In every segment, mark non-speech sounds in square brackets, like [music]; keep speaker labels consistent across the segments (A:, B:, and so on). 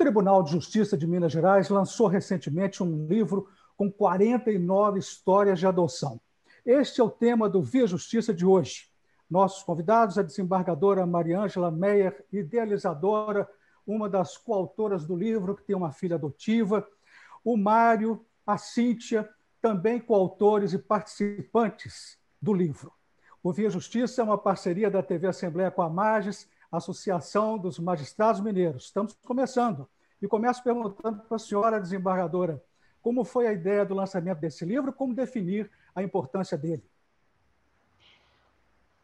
A: Tribunal de Justiça de Minas Gerais lançou recentemente um livro com 49 histórias de adoção. Este é o tema do Via Justiça de hoje. Nossos convidados, a desembargadora Mariângela Meyer, idealizadora, uma das coautoras do livro, que tem uma filha adotiva, o Mário, a Cíntia, também coautores e participantes do livro. O Via Justiça é uma parceria da TV Assembleia com a Magis, Associação dos Magistrados Mineiros. Estamos começando. E começo perguntando para a senhora desembargadora como foi a ideia do lançamento desse livro, como definir a importância dele.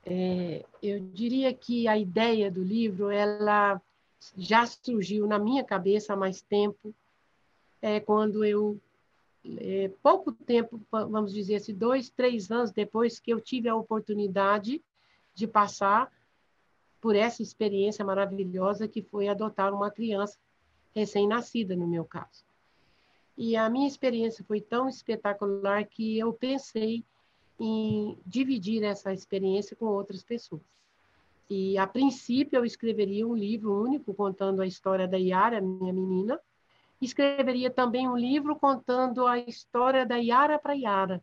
B: É, eu diria que a ideia do livro ela já surgiu na minha cabeça há mais tempo, é, quando eu é, pouco tempo, vamos dizer assim, dois, três anos depois que eu tive a oportunidade de passar por essa experiência maravilhosa que foi adotar uma criança recém-nascida, no meu caso. E a minha experiência foi tão espetacular que eu pensei em dividir essa experiência com outras pessoas. E, a princípio, eu escreveria um livro único contando a história da Yara, minha menina, escreveria também um livro contando a história da Yara para Yara.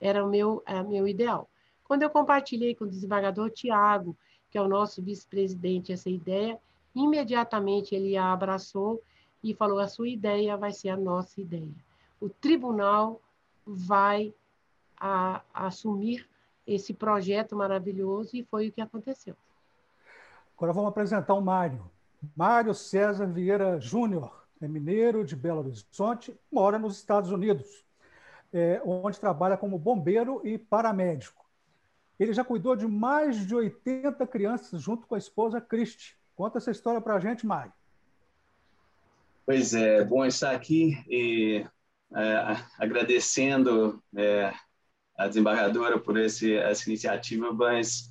B: Era o meu, é, meu ideal. Quando eu compartilhei com o desembargador Tiago, que é o nosso vice-presidente, essa ideia, imediatamente ele a abraçou e falou: a sua ideia vai ser a nossa ideia. O tribunal vai a, a assumir esse projeto maravilhoso e foi o que aconteceu.
A: Agora vamos apresentar o Mário. Mário César Vieira Júnior é mineiro de Belo Horizonte, mora nos Estados Unidos, é, onde trabalha como bombeiro e paramédico. Ele já cuidou de mais de 80 crianças junto com a esposa Cristi. Conta essa história para a gente, Mário.
C: Pois é, bom estar aqui e é, agradecendo é, a desembargadora por esse, essa iniciativa, mas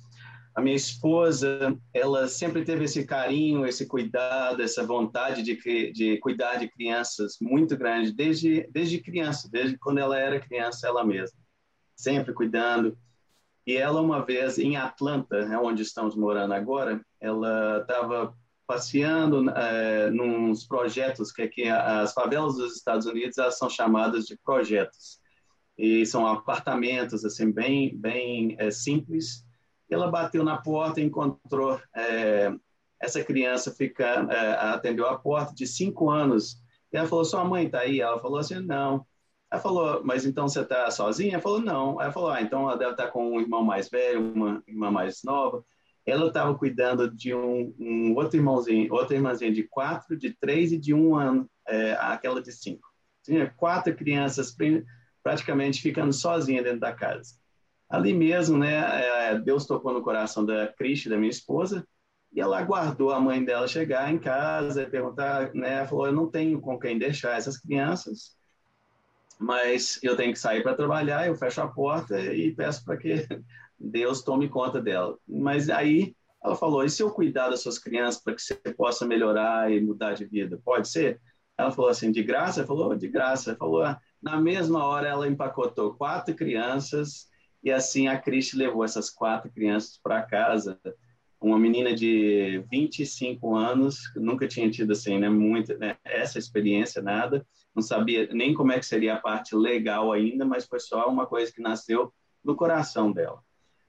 C: a minha esposa, ela sempre teve esse carinho, esse cuidado, essa vontade de, de cuidar de crianças muito grande, desde, desde criança, desde quando ela era criança ela mesma, sempre cuidando. E ela, uma vez em Atlanta, né, onde estamos morando agora, ela estava passeando é, nos projetos que aqui as favelas dos Estados Unidos elas são chamadas de projetos e são apartamentos assim bem bem é, simples ela bateu na porta e encontrou é, essa criança fica, atendeu a porta de cinco anos. E ela falou: Sua mãe está aí? Ela falou assim: Não. Ela falou: Mas então você está sozinha? Ela falou: Não. Ela falou: Ah, então ela deve estar tá com um irmão mais velho, uma irmã mais nova. Ela estava cuidando de um, um, outro irmãozinho, outra irmãzinha de quatro, de três e de um ano, é, aquela de cinco. Tinha quatro crianças praticamente ficando sozinha dentro da casa ali mesmo, né, é, Deus tocou no coração da Cristi, da minha esposa, e ela aguardou a mãe dela chegar em casa e perguntar, né, falou, eu não tenho com quem deixar essas crianças, mas eu tenho que sair para trabalhar, eu fecho a porta e peço para que [laughs] Deus tome conta dela. Mas aí ela falou, e se eu cuidar das suas crianças para que você possa melhorar e mudar de vida? Pode ser? Ela falou assim, de graça? Ela falou, de graça. Ela falou, ah, na mesma hora ela empacotou quatro crianças e assim a Cristi levou essas quatro crianças para casa. Uma menina de 25 anos, nunca tinha tido assim, né, muita, né, essa experiência, nada. Não sabia nem como é que seria a parte legal ainda, mas foi só uma coisa que nasceu no coração dela.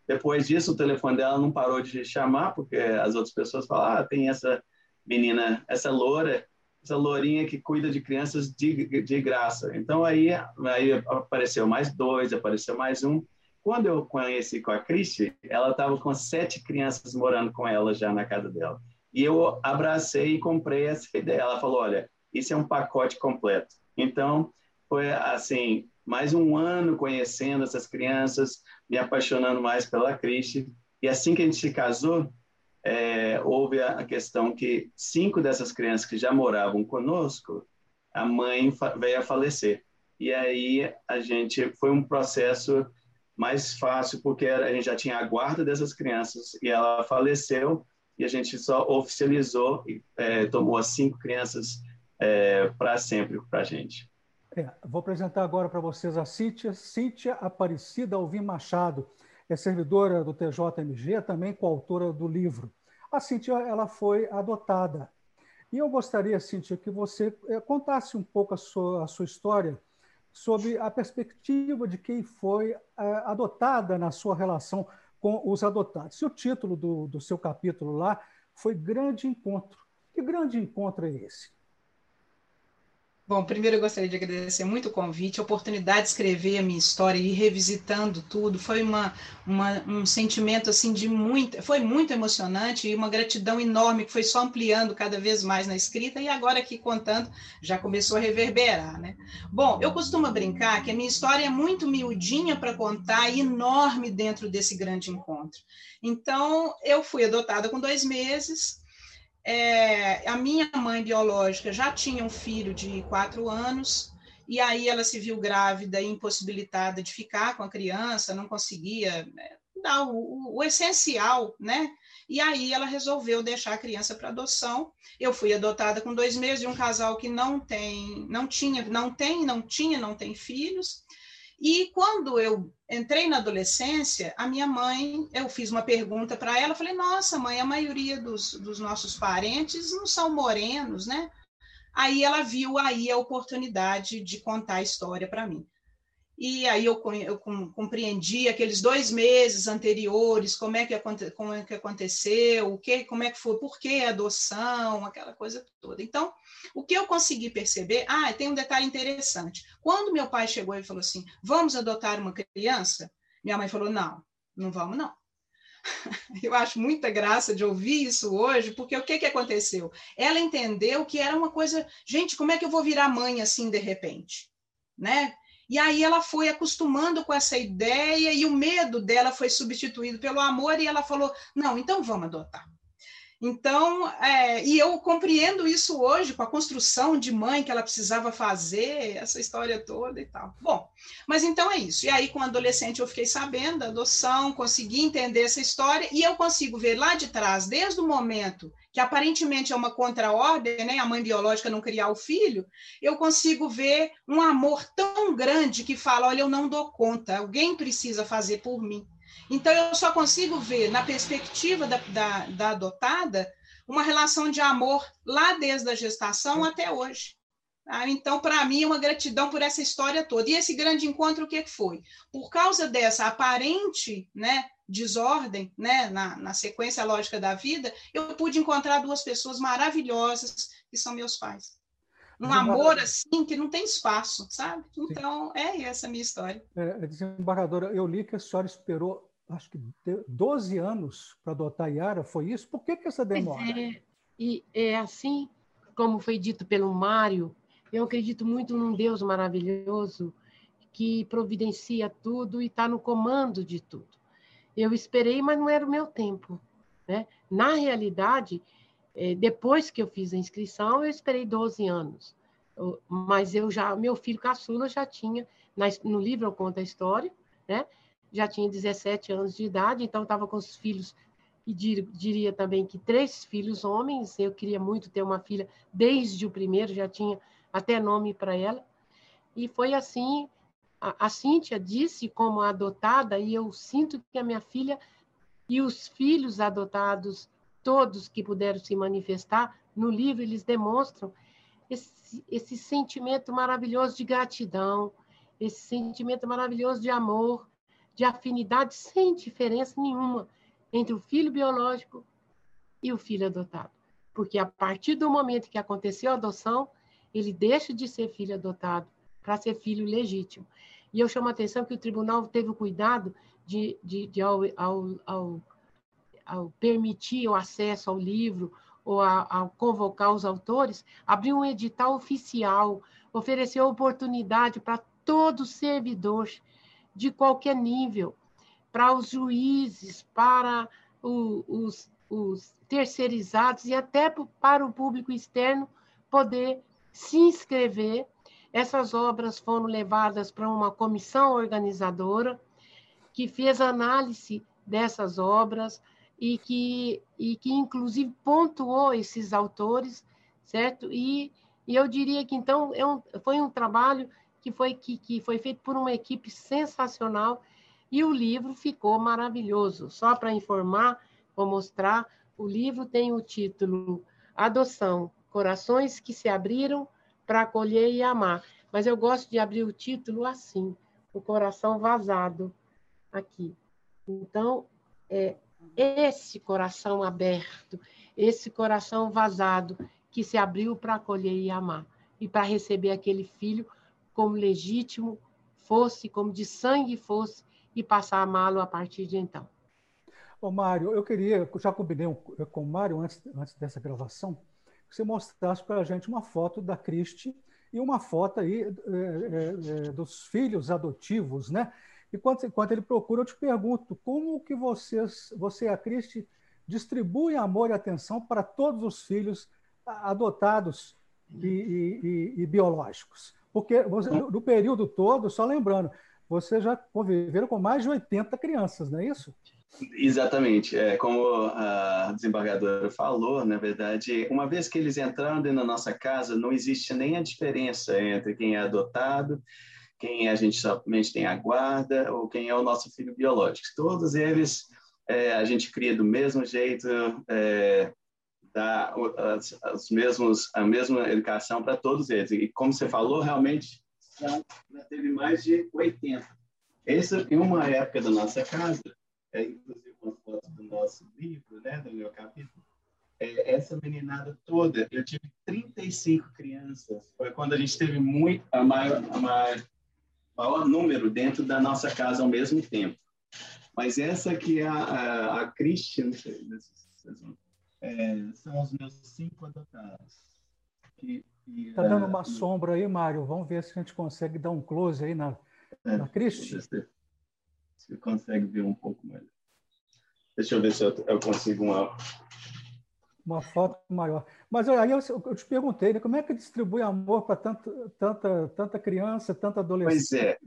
C: Depois disso, o telefone dela não parou de chamar, porque as outras pessoas falaram: ah, tem essa menina, essa loura, essa lourinha que cuida de crianças de, de graça. Então, aí, aí apareceu mais dois, apareceu mais um. Quando eu conheci com a Cristi, ela estava com sete crianças morando com ela já na casa dela. E eu abracei e comprei essa ideia. Ela falou: olha, isso é um pacote completo. Então, foi assim, mais um ano conhecendo essas crianças, me apaixonando mais pela Cristi. E assim que a gente se casou, é, houve a questão que cinco dessas crianças que já moravam conosco, a mãe veio a falecer. E aí a gente foi um processo mais fácil, porque a gente já tinha a guarda dessas crianças e ela faleceu e a gente só oficializou e é, tomou as cinco crianças é, para sempre para a gente.
A: É, vou apresentar agora para vocês a Cíntia, Cíntia Aparecida Alvim Machado, é servidora do TJMG, também coautora do livro. A Cíntia ela foi adotada E eu gostaria, Cíntia, que você eh, contasse um pouco a sua, a sua história sobre a perspectiva de quem foi eh, adotada na sua relação com os adotados. E o título do, do seu capítulo lá foi Grande Encontro. Que grande encontro é esse?
D: Bom, primeiro eu gostaria de agradecer muito o convite, a oportunidade de escrever a minha história e ir revisitando tudo. Foi uma, uma, um sentimento assim de muito, foi muito emocionante e uma gratidão enorme que foi só ampliando cada vez mais na escrita e agora aqui contando já começou a reverberar, né? Bom, eu costumo brincar que a minha história é muito miudinha para contar e enorme dentro desse grande encontro. Então, eu fui adotada com dois meses é, a minha mãe biológica já tinha um filho de quatro anos, e aí ela se viu grávida e impossibilitada de ficar com a criança, não conseguia né, dar o, o, o essencial, né? E aí ela resolveu deixar a criança para adoção. Eu fui adotada com dois meses de um casal que não tem, não tinha, não tem, não tinha, não tem filhos. E quando eu entrei na adolescência, a minha mãe, eu fiz uma pergunta para ela, falei, nossa, mãe, a maioria dos, dos nossos parentes não são morenos, né? Aí ela viu aí a oportunidade de contar a história para mim. E aí eu, eu compreendi aqueles dois meses anteriores, como é que, como é que aconteceu, o que, como é que foi, por que a adoção, aquela coisa toda. Então, o que eu consegui perceber, ah, tem um detalhe interessante. Quando meu pai chegou e falou assim, vamos adotar uma criança, minha mãe falou, não, não vamos não. [laughs] Eu acho muita graça de ouvir isso hoje, porque o que, que aconteceu? Ela entendeu que era uma coisa, gente, como é que eu vou virar mãe assim de repente? Né? E aí ela foi acostumando com essa ideia e o medo dela foi substituído pelo amor e ela falou: não, então vamos adotar. Então, é, e eu compreendo isso hoje com a construção de mãe que ela precisava fazer, essa história toda e tal. Bom, mas então é isso. E aí, com adolescente, eu fiquei sabendo da adoção, consegui entender essa história e eu consigo ver lá de trás, desde o momento que aparentemente é uma contra-ordem, né, a mãe biológica não criar o filho, eu consigo ver um amor tão grande que fala: olha, eu não dou conta, alguém precisa fazer por mim. Então, eu só consigo ver, na perspectiva da, da, da adotada, uma relação de amor lá desde a gestação até hoje. Tá? Então, para mim, é uma gratidão por essa história toda. E esse grande encontro, o que foi? Por causa dessa aparente né, desordem né, na, na sequência lógica da vida, eu pude encontrar duas pessoas maravilhosas, que são meus pais um amor assim que não tem espaço, sabe? Então, Sim. é essa a minha história.
A: É, desembargadora, eu li que a senhora esperou, acho que 12 anos para adotar a Yara, foi isso? Por que, que essa demora?
B: É, e é assim, como foi dito pelo Mário, eu acredito muito num Deus maravilhoso que providencia tudo e está no comando de tudo. Eu esperei, mas não era o meu tempo. Né? Na realidade, é, depois que eu fiz a inscrição, eu esperei 12 anos. Mas eu já, meu filho caçula já tinha, no livro eu conto a história, né? Já tinha 17 anos de idade, então estava com os filhos, e diria também que três filhos homens. Eu queria muito ter uma filha desde o primeiro, já tinha até nome para ela. E foi assim, a, a Cíntia disse como adotada, e eu sinto que a minha filha e os filhos adotados todos que puderam se manifestar no livro, eles demonstram esse, esse sentimento maravilhoso de gratidão, esse sentimento maravilhoso de amor, de afinidade, sem diferença nenhuma entre o filho biológico e o filho adotado. Porque a partir do momento que aconteceu a adoção, ele deixa de ser filho adotado para ser filho legítimo. E eu chamo a atenção que o tribunal teve o cuidado de, de, de ao, ao, ao ao permitir o acesso ao livro ou a, convocar os autores, abriu um edital oficial, ofereceu oportunidade para todo servidor de qualquer nível, para os juízes, para o, os, os terceirizados e até para o público externo poder se inscrever. Essas obras foram levadas para uma comissão organizadora que fez análise dessas obras, e que, e que inclusive pontuou esses autores, certo? E, e eu diria que então é um, foi um trabalho que foi, que, que foi feito por uma equipe sensacional e o livro ficou maravilhoso. Só para informar, vou mostrar, o livro tem o título Adoção, corações que se abriram para acolher e amar. Mas eu gosto de abrir o título assim, o coração vazado aqui. Então, é esse coração aberto, esse coração vazado que se abriu para acolher e amar e para receber aquele filho como legítimo fosse, como de sangue fosse e passar a amá-lo a partir de então.
A: Ô, Mário, eu queria, já combinei com o Mário antes, antes dessa gravação, que você mostrasse para a gente uma foto da Cristi e uma foto aí é, é, é, dos filhos adotivos, né? E enquanto, enquanto ele procura, eu te pergunto, como que vocês, você e a Cristi distribuem amor e atenção para todos os filhos adotados e, e, e biológicos? Porque você, no período todo, só lembrando, vocês já conviveram com mais de 80 crianças, não é isso?
C: Exatamente. É, como a desembargadora falou, na verdade, uma vez que eles entraram dentro da nossa casa, não existe nem a diferença entre quem é adotado, quem a gente somente tem a guarda ou quem é o nosso filho biológico. Todos eles é, a gente cria do mesmo jeito, é, dá as, as mesmos, a mesma educação para todos eles. E como você falou, realmente já teve mais de 80. Essa, em uma época da nossa casa, é, inclusive uma foto do nosso livro, né, do meu capítulo, é, essa meninada toda, eu tive 35 crianças. Foi quando a gente teve muito, a maior, a maior, maior número dentro da nossa casa ao mesmo tempo. Mas essa aqui é a, a, a Christian, é, são os meus cinco adotados.
A: Está dando uma sombra aí, Mário. Vamos ver se a gente consegue dar um close aí na, é, na Christian
C: você consegue ver um pouco melhor. Deixa eu ver se eu, eu consigo uma.
A: Uma foto maior. Mas aí eu, eu te perguntei, né, como é que distribui amor para tanta, tanta, tanta criança, tanta adolescente?
C: Pois é,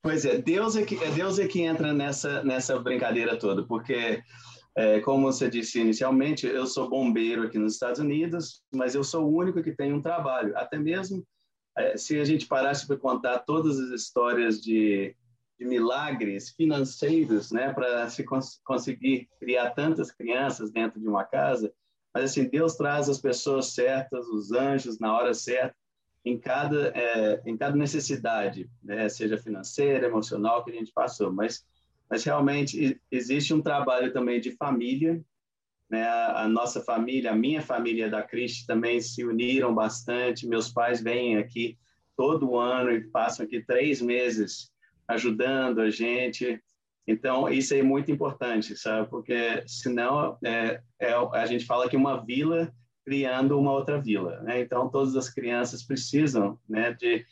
C: pois é. Deus é que, é Deus é que entra nessa, nessa brincadeira toda, porque, é, como você disse inicialmente, eu sou bombeiro aqui nos Estados Unidos, mas eu sou o único que tem um trabalho. Até mesmo é, se a gente parasse para contar todas as histórias de de milagres financeiros, né, para se cons conseguir criar tantas crianças dentro de uma casa. Mas assim, Deus traz as pessoas certas, os anjos na hora certa, em cada é, em cada necessidade, né, seja financeira, emocional que a gente passou. Mas mas realmente existe um trabalho também de família, né? A, a nossa família, a minha família da Cristo também se uniram bastante. Meus pais vêm aqui todo ano e passam aqui três meses ajudando a gente. Então, isso é muito importante, sabe? Porque senão é, é, a gente fala que uma vila criando uma outra vila, né? Então, todas as crianças precisam, né, de,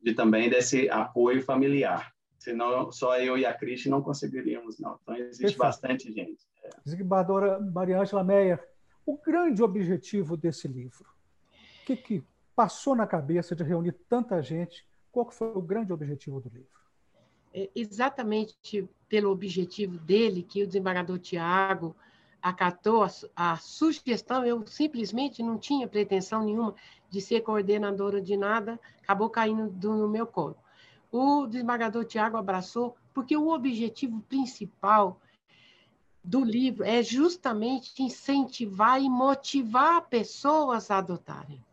C: de também desse apoio familiar. Senão, só eu e a Cris não conseguiríamos, não. Então, existe Perfeito. bastante gente.
A: É. Desembargadora Maria Ângela Meyer, o grande objetivo desse livro, o que, que passou na cabeça de reunir tanta gente? Qual foi o grande objetivo do livro?
B: É, exatamente pelo objetivo dele, que o desembargador Tiago acatou a, a, sugestão, eu simplesmente não tinha pretensão nenhuma de ser coordenadora de nada, acabou caindo do, no meu colo. O desembargador Tiago abraçou, porque o objetivo principal do livro é justamente incentivar e motivar pessoas a adotarem.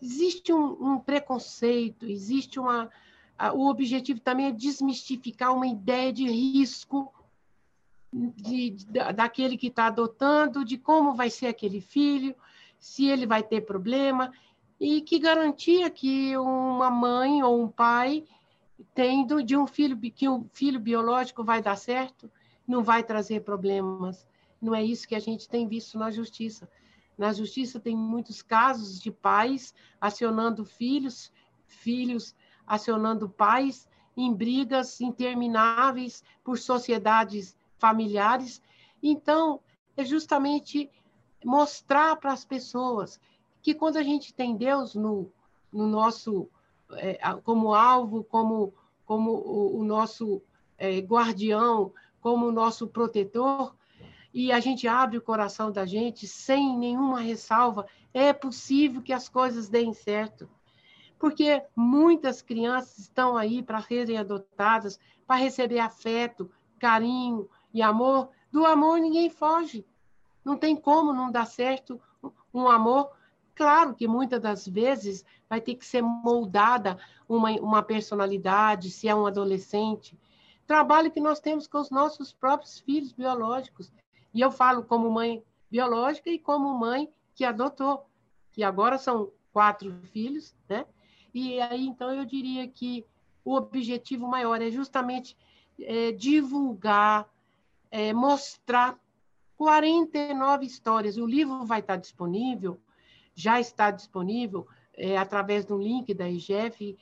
B: Existe um, um preconceito, existe uma, o objetivo também é desmistificar uma ideia de risco de, de, daquele que está adotando, de como vai ser aquele filho, se ele vai ter problema, e que garantia que uma mãe ou um pai tendo de um filho que um filho biológico vai dar certo, não vai trazer problemas. Não é isso que a gente tem visto na justiça. Na justiça tem muitos casos de pais acionando filhos, filhos acionando pais em brigas intermináveis por sociedades familiares. Então, é justamente mostrar para as pessoas que quando a gente tem Deus no, no nosso é, como alvo, como como o, o nosso é, guardião, como o nosso protetor, e a gente abre o coração da gente sem nenhuma ressalva, é possível que as coisas deem certo porque muitas crianças estão aí para serem adotadas, para receber afeto, carinho e amor. Do amor ninguém foge. Não tem como não dar certo um amor Claro que muitas das vezes vai ter que ser moldada uma, uma personalidade, se é um adolescente. Trabalho que nós temos com os nossos próprios filhos biológicos. E eu falo como mãe biológica e como mãe que adotou, que agora são quatro filhos, né? E aí, então, eu diria que o objetivo maior é justamente é, divulgar, é, mostrar 49 histórias. O livro vai estar disponível, já está disponível é, através do link da IGF,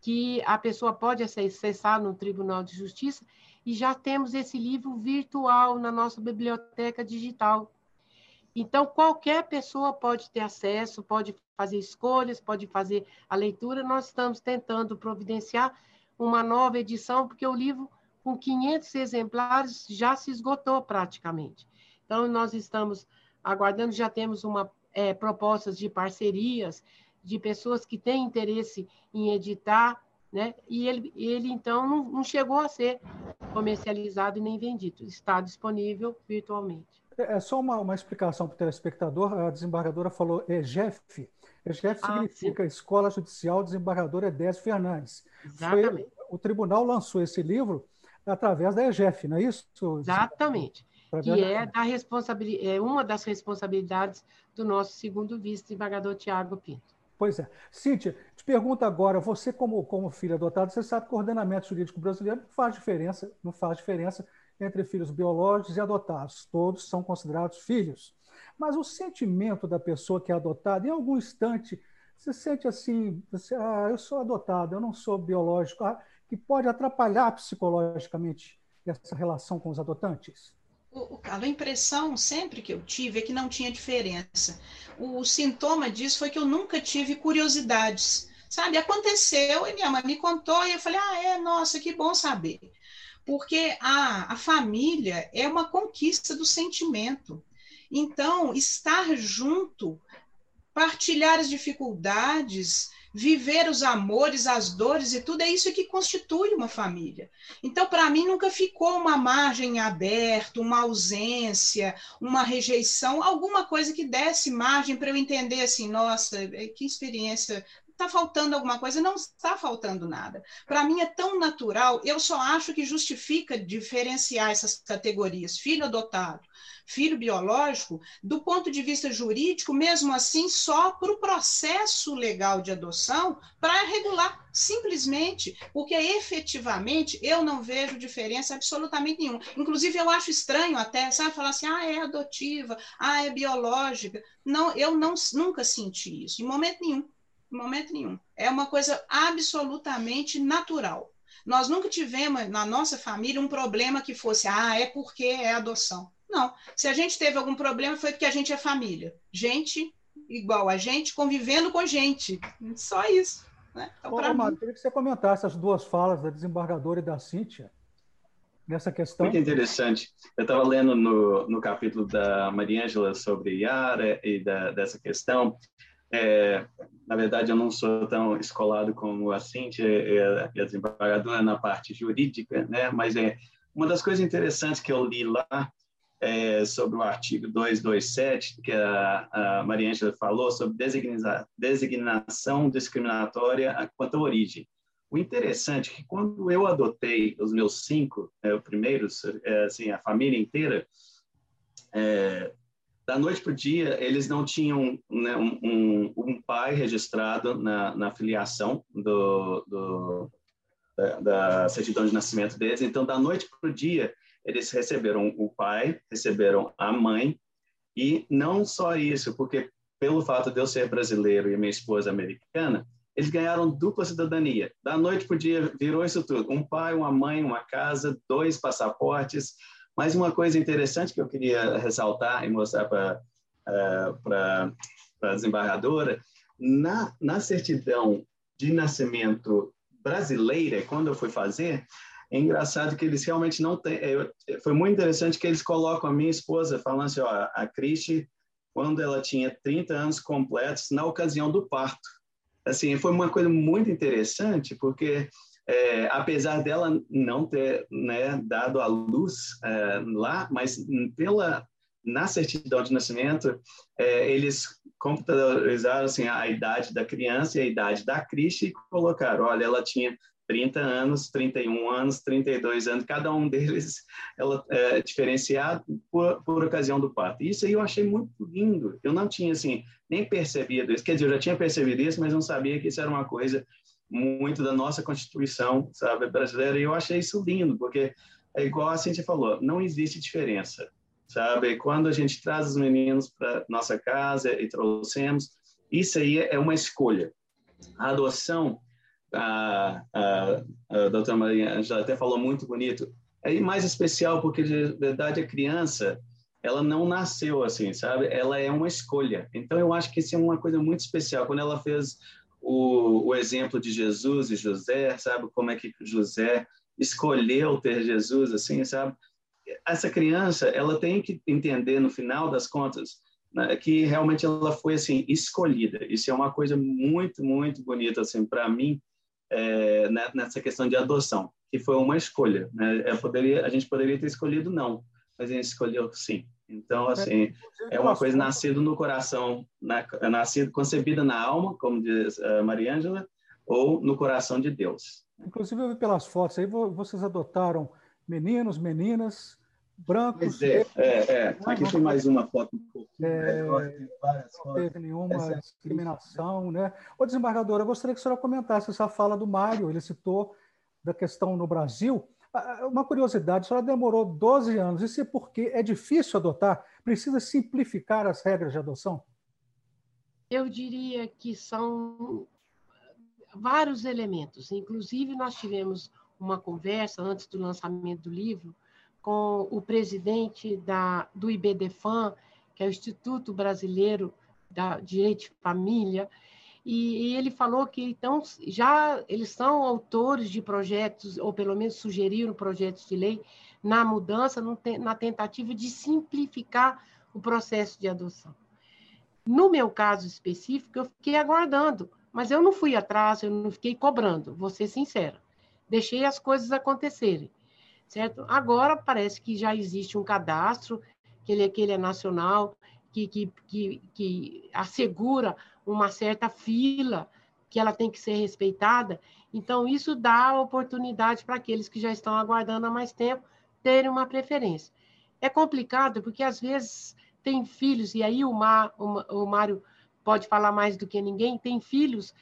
B: que a pessoa pode acessar no Tribunal de Justiça, e já temos esse livro virtual na nossa biblioteca digital. Então, qualquer pessoa pode ter acesso, pode fazer escolhas, pode fazer a leitura. Nós estamos tentando providenciar uma nova edição, porque o livro, com 500 exemplares, já se esgotou praticamente. Então, nós estamos aguardando, já temos uma, é, propostas de parcerias, de pessoas que têm interesse em editar, né? E ele, ele então, não, não chegou a ser comercializado e nem vendido, está disponível virtualmente.
A: É, é só uma, uma explicação para o telespectador. A desembargadora falou EGEF. EGEF ah, significa sim. Escola Judicial Desembargadora Edésio Fernandes. Exatamente. Foi, o tribunal lançou esse livro através da EGEF, não é isso?
B: Exatamente. Que é, da responsabilidade, é uma das responsabilidades do nosso segundo vice-desembargador Tiago Pinto.
A: Pois é. Cíntia, te pergunto agora, você como, como filho adotado, você sabe que o ordenamento jurídico brasileiro não faz diferença, não faz diferença entre filhos biológicos e adotados. Todos são considerados filhos. Mas o sentimento da pessoa que é adotada, em algum instante, você sente assim, você, ah, eu sou adotado, eu não sou biológico, ah, que pode atrapalhar psicologicamente essa relação com os adotantes?
D: O, o, a impressão sempre que eu tive é que não tinha diferença. O, o sintoma disso foi que eu nunca tive curiosidades. Sabe, aconteceu e minha mãe me contou e eu falei, ah, é, nossa, que bom saber porque a, a família é uma conquista do sentimento. Então, estar junto, partilhar as dificuldades, viver os amores, as dores e tudo, é isso que constitui uma família. Então, para mim, nunca ficou uma margem aberta, uma ausência, uma rejeição, alguma coisa que desse margem para eu entender assim, nossa, que experiência está faltando alguma coisa, não está faltando nada. Para mim é tão natural, eu só acho que justifica diferenciar essas categorias, filho adotado, filho biológico, do ponto de vista jurídico, mesmo assim, só para o processo legal de adoção, para regular, simplesmente, porque efetivamente eu não vejo diferença absolutamente nenhuma. Inclusive, eu acho estranho até, sabe, falar assim, ah, é adotiva, ah, é biológica. Não, eu não, nunca senti isso, em momento nenhum. Em momento nenhum. É uma coisa absolutamente natural. Nós nunca tivemos na nossa família um problema que fosse, ah, é porque é adoção. Não. Se a gente teve algum problema, foi porque a gente é família. Gente igual a gente, convivendo com gente. Só isso. Né?
A: Então, Ô, mim... queria que você comentasse as duas falas da desembargadora e da Cíntia nessa questão.
C: Muito interessante. Eu estava lendo no, no capítulo da Maria Ângela sobre Yara e da, dessa questão, é, na verdade, eu não sou tão escolado como a Cintia e a, desembargadora na parte jurídica, né? mas é uma das coisas interessantes que eu li lá é, sobre o artigo 227, que a, a Maria Ângela falou sobre designa, designação discriminatória quanto à origem. O interessante é que quando eu adotei os meus cinco é, primeiros, é, assim, a família inteira, é, da noite para o dia, eles não tinham né, um, um, pai registrado na, na filiação do, do da, da, certidão de nascimento deles. Então, da noite para o dia, eles receberam o pai, receberam a mãe, e não só isso, porque pelo fato de eu ser brasileiro e minha esposa americana, eles ganharam dupla cidadania. Da noite para o dia, virou isso tudo: um pai, uma mãe, uma casa, dois passaportes mas uma coisa interessante que eu queria ressaltar e mostrar para uh, a desembargadora, na, na certidão de nascimento brasileira, quando eu fui fazer, é engraçado que eles realmente não têm. É, foi muito interessante que eles colocam a minha esposa falando assim: ó, a Cristi, quando ela tinha 30 anos completos, na ocasião do parto. Assim, foi uma coisa muito interessante, porque é, apesar dela não ter né, dado a luz é, lá, mas pela na certidão de nascimento, é, eles computadorizaram assim, a idade da criança e a idade da Cristi e colocaram, olha, ela tinha 30 anos, 31 anos, 32 anos, cada um deles ela é diferenciado por, por ocasião do parto. Isso aí eu achei muito lindo. Eu não tinha assim nem percebido isso. Quer dizer, eu já tinha percebido isso, mas não sabia que isso era uma coisa muito da nossa Constituição, sabe, brasileira. E eu achei isso lindo, porque é igual a Cintia falou, não existe diferença, sabe? Quando a gente traz os meninos para nossa casa e trouxemos, isso aí é uma escolha. A adoção a, a, a doutora Maria já até falou muito bonito, é mais especial porque, de verdade, a criança, ela não nasceu assim, sabe? Ela é uma escolha. Então, eu acho que isso é uma coisa muito especial. Quando ela fez o, o exemplo de Jesus e José, sabe? Como é que José escolheu ter Jesus, assim, sabe? Essa criança, ela tem que entender, no final das contas, né, que realmente ela foi, assim, escolhida. Isso é uma coisa muito, muito bonita, assim, para mim, é, né, nessa questão de adoção, que foi uma escolha. Né? É, poderia, a gente poderia ter escolhido não, mas a gente escolheu sim. Então, assim, é uma coisa nascida no coração, na, nascida, concebida na alma, como diz uh, Maria Ângela, ou no coração de Deus.
A: Inclusive, eu vi pelas fotos aí, vocês adotaram meninos, meninas, brancos.
C: É, é, é, Aqui tem mais uma foto um pouco. É,
A: não teve nenhuma essa é discriminação, né? Ô, desembargadora, eu gostaria que a senhora comentasse essa fala do Mário, ele citou da questão no Brasil. Ah, ah, uma curiosidade, a senhora demorou 12 anos, isso é porque é difícil adotar? Precisa simplificar as regras de adoção?
B: Eu diria que são vários elementos. Inclusive, nós tivemos uma conversa antes do lançamento do livro com o presidente da, do IBDFAM, que é o Instituto Brasileiro da Direito de Família, e, e, ele falou que então já eles são autores de projetos, ou pelo menos sugeriram projetos de lei na mudança, na tentativa de simplificar o processo de adoção. No meu caso específico, eu fiquei aguardando, mas eu não fui atrás, eu não fiquei cobrando, vou ser sincera. Deixei as coisas acontecerem certo? Agora parece que já existe um cadastro, que ele, que ele é nacional, que, que, que, que assegura uma certa fila, que ela tem que ser respeitada. Então, isso dá oportunidade para aqueles que já estão aguardando há mais tempo terem uma preferência. É complicado, porque às vezes tem filhos, e aí o, Mar, o, Mário pode falar mais do que ninguém, tem filhos,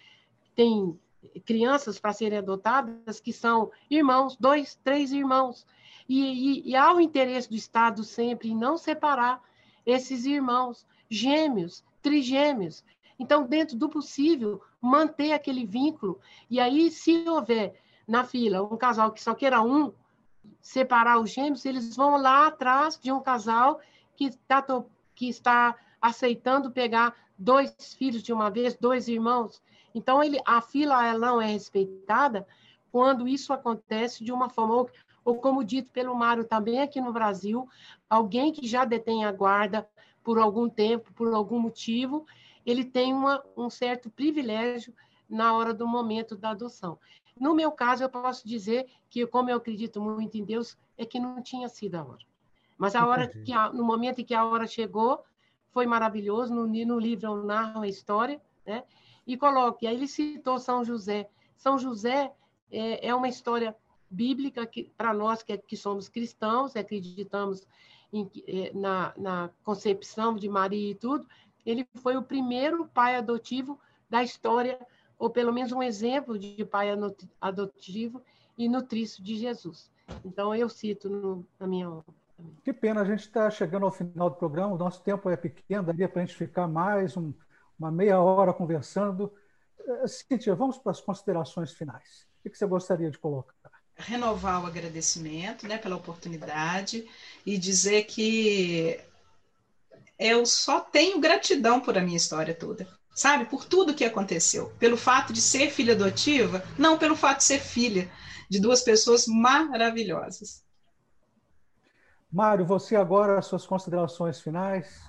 B: tem crianças para serem adotadas que são irmãos, dois, três irmãos. E, e, e há o interesse do Estado sempre em não separar esses irmãos, gêmeos, trigêmeos. Então, dentro do possível, manter aquele vínculo. E aí, se houver na fila um casal que só queira um, separar os gêmeos, eles vão lá atrás de um casal que, tá, que está aceitando pegar dois filhos de uma vez, dois irmãos. Então, ele, a fila ela não é respeitada quando isso acontece de uma forma, ou, ou como dito pelo Mário também aqui no Brasil, alguém que já detém a guarda por algum tempo, por algum motivo, ele tem uma, um certo privilégio na hora do momento da adoção. No meu caso, eu posso dizer que, como eu acredito muito em Deus, é que não tinha sido a hora. Mas a hora que a, no momento em que a hora chegou, foi maravilhoso. No, no livro eu narro a história, né? e coloque. Aí ele citou São José. São José é, é uma história bíblica que para nós que, é, que, somos cristãos, acreditamos em, é, na, na concepção de Maria e tudo, ele foi o primeiro pai adotivo da história, ou pelo menos um exemplo de pai adotivo e nutrício de Jesus. Então, eu cito no, na minha obra.
A: Que pena, a gente está chegando ao final do programa, o nosso tempo é pequeno, daria para a gente ficar mais um, uma meia hora conversando. Eh, Cíntia, vamos para as considerações finais. O que você gostaria de colocar?
D: Renovar o agradecimento né, pela oportunidade e dizer que eu só tenho gratidão por a minha história toda, sabe? Por tudo que aconteceu. Pelo fato de ser filha adotiva, não pelo fato de ser filha de duas pessoas maravilhosas.
A: Mário, você agora, as suas considerações finais?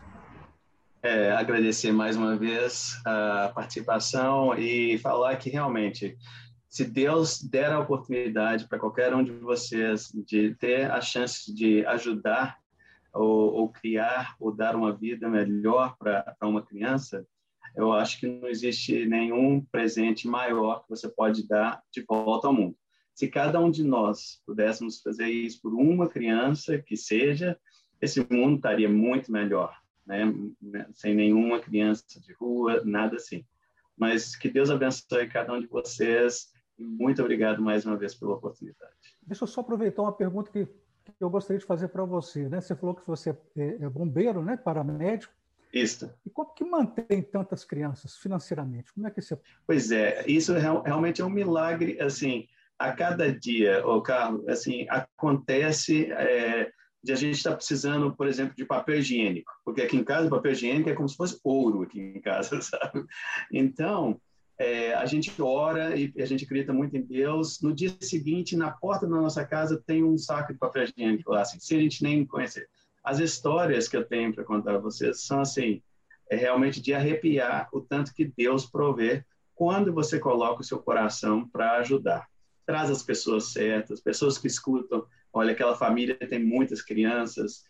C: é, agradecer mais uma vez a participação e falar que realmente, se Deus der a oportunidade para qualquer um de vocês de ter a chance de ajudar ou, ou criar ou dar uma vida melhor para uma criança, eu acho que não existe nenhum presente maior que você pode dar de volta ao mundo. Se cada um de nós pudéssemos fazer isso por uma criança que seja, esse mundo estaria muito melhor, né? Sem nenhuma criança de rua, nada assim. Mas que Deus abençoe cada um de vocês. Muito obrigado mais uma vez pela oportunidade.
A: Deixa eu só aproveitar uma pergunta que, que eu gostaria de fazer para você. Né? Você falou que você é, é bombeiro, né? paramédico.
C: Isso.
A: E como que mantém tantas crianças financeiramente? Como é que você...
C: Pois é, isso realmente é um milagre, assim, a cada dia, o Carlos, assim, acontece é, de a gente estar tá precisando, por exemplo, de papel higiênico, porque aqui em casa o papel higiênico é como se fosse ouro aqui em casa, [laughs] sabe? Então, é, a gente ora e a gente acredita muito em Deus. No dia seguinte, na porta da nossa casa, tem um saco de papel higiênico lá, assim, sem a gente nem conhecer. As histórias que eu tenho para contar a vocês são, assim, é realmente de arrepiar o tanto que Deus provê quando você coloca o seu coração para ajudar. Traz as pessoas certas, pessoas que escutam olha, aquela família tem muitas crianças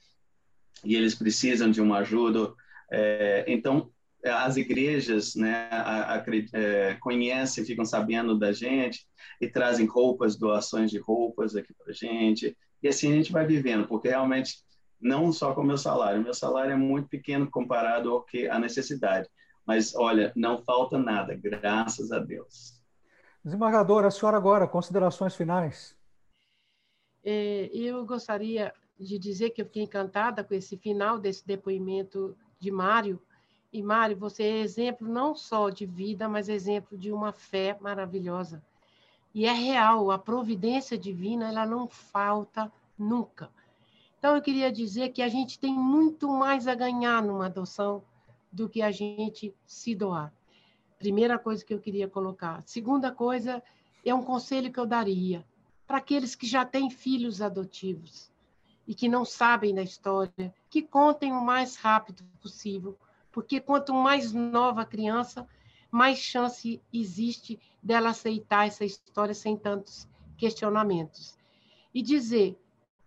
C: e eles precisam de uma ajuda. É, então, as igrejas né, a, a, é, conhecem, ficam sabendo da gente e trazem roupas, doações de roupas aqui para gente. E assim a gente vai vivendo, porque realmente não só com o meu salário, meu salário é muito pequeno comparado ao que a necessidade. Mas olha, não falta nada, graças a Deus.
A: Desembargador, a senhora agora, considerações finais.
B: É, eu gostaria de dizer que eu fiquei encantada com esse final desse depoimento de Mário. E, Mário, você é exemplo não só de vida, mas exemplo de uma fé maravilhosa. E é real, a providência divina, ela não falta nunca. Então, eu queria dizer que a gente tem muito mais a ganhar numa adoção do que a gente se doar. Primeira coisa que eu queria colocar. Segunda coisa, é um conselho que eu daria para aqueles que já têm filhos adotivos e que não sabem da história, que contem o mais rápido possível, porque quanto mais nova a criança, mais chance existe dela aceitar essa história sem tantos questionamentos. E dizer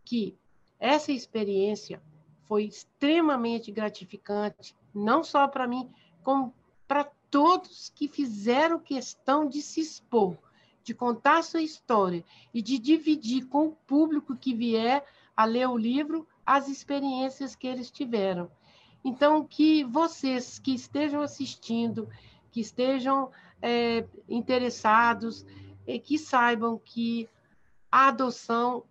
B: que essa experiência foi extremamente gratificante, não só para mim, como para todos que fizeram questão de se expor de contar sua história e de dividir com o público que vier a ler o livro as experiências que eles tiveram. Então, que vocês que estejam assistindo, que estejam é, interessados, é, que saibam que a adoção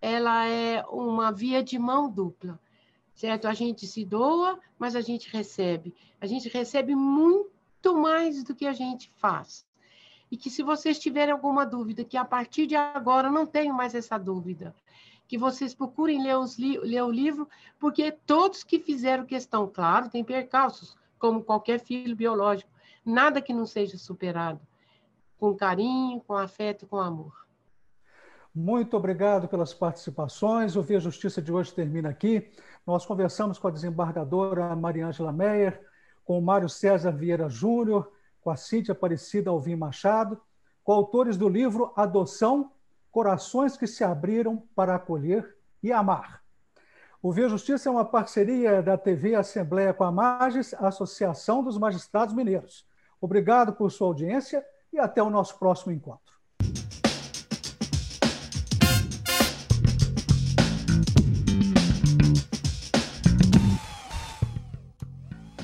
B: ela é uma via de mão dupla, certo? A gente se doa, mas a gente recebe. A gente recebe muito mais do que a gente faz e que se vocês tiverem alguma dúvida, que a partir de agora não tenho mais essa dúvida, que vocês procurem ler, li ler o livro, porque todos que fizeram questão, claro, tem percalços, como qualquer filho biológico, nada que não seja superado, com carinho, com afeto, com amor.
A: Muito obrigado pelas participações. O Via Justiça de hoje termina aqui. Nós conversamos com a desembargadora Mariângela Meyer, com o Mário César Vieira Júnior, com a Cíntia Aparecida Alvim Machado, coautores do livro Adoção, Corações que se abriram para acolher e amar. O Via Justiça é uma parceria da TV Assembleia com a Magis, Associação dos Magistrados Mineiros. Obrigado por sua audiência e até o nosso próximo encontro.